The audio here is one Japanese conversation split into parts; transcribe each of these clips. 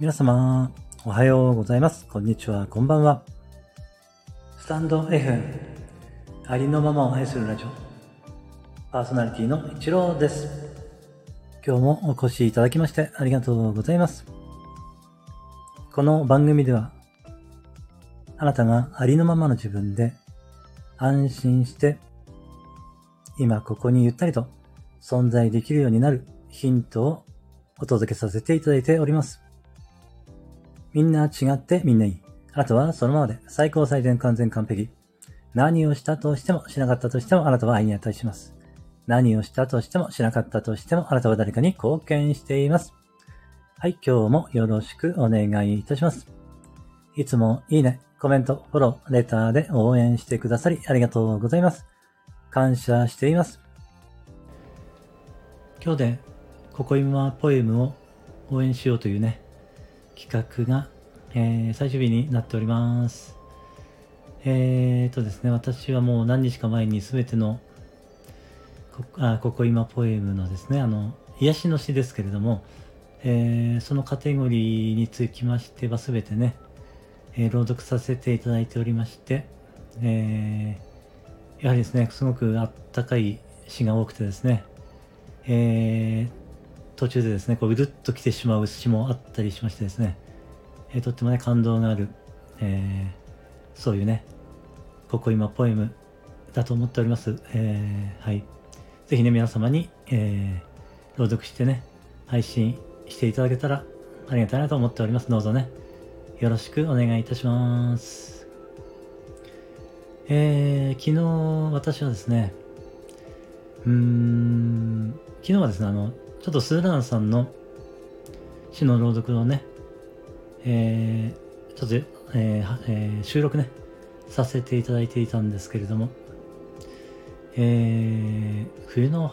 皆様、おはようございます。こんにちは、こんばんは。スタンド F、ありのままを愛するラジオ、パーソナリティの一郎です。今日もお越しいただきましてありがとうございます。この番組では、あなたがありのままの自分で安心して、今ここにゆったりと存在できるようになるヒントをお届けさせていただいております。みんな違ってみんないい。あなたはそのままで最高最善完全完璧。何をしたとしてもしなかったとしてもあなたは愛に値します。何をしたとしてもしなかったとしてもあなたは誰かに貢献しています。はい、今日もよろしくお願いいたします。いつもいいね、コメント、フォロー、レターで応援してくださりありがとうございます。感謝しています。今日でここ今ポエムを応援しようというね、企画が、えー最終日になっております。えーとですね、私はもう何日か前に全てのこあここ今ポエムのですね、あの、癒しの詩ですけれども、えーそのカテゴリーにつきましては全てね、えー朗読させていただいておりまして、えーやはりですね、すごくあったかい詩が多くてですね、えー途中でですね、こううるっと来てしまう詩もあったりしましてですね、えーとってもね、感動がある、えーそういうね、ここ今ポエムだと思っております。えーはい。ぜひね、皆様に、えー朗読してね、配信していただけたらありがたいなと思っております。どうぞね、よろしくお願いいたします。えー昨日私はですね、うーん、昨日はですね、あの、ちょっとスーランさんの詩の朗読をね、えーちょっと、えーえー収録ね、させていただいていたんですけれども、えー冬の、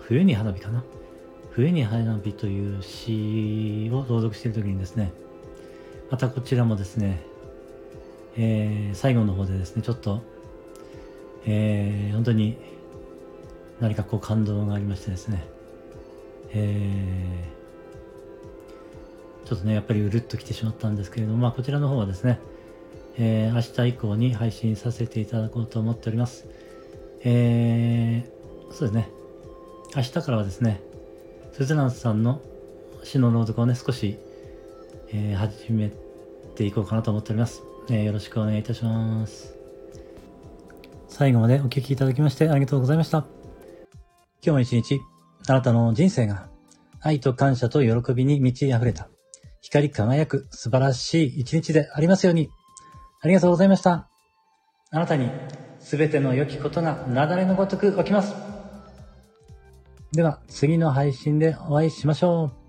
冬に花火かな？冬に花火という詩を朗読しているときにですね、またこちらもですね、えー最後の方でですね、ちょっと、えー本当に何かこう感動がありましてですね、ちょっとね、やっぱりうるっと来てしまったんですけれども、まあこちらの方はですね、えー明日以降に配信させていただこうと思っております。えーそうですね、明日からはですね、スズランさんの詩の朗読をね、少し、えー始めていこうかなと思っております。えーよろしくお願いいたします。最後までお聞きいただきましてありがとうございました。今日も一日、あなたの人生が愛と感謝と喜びに満ち溢れた、光り輝く素晴らしい一日でありますように。ありがとうございました。あなたに全ての良きことが雪崩のごとく起きます。では、次の配信でお会いしましょう。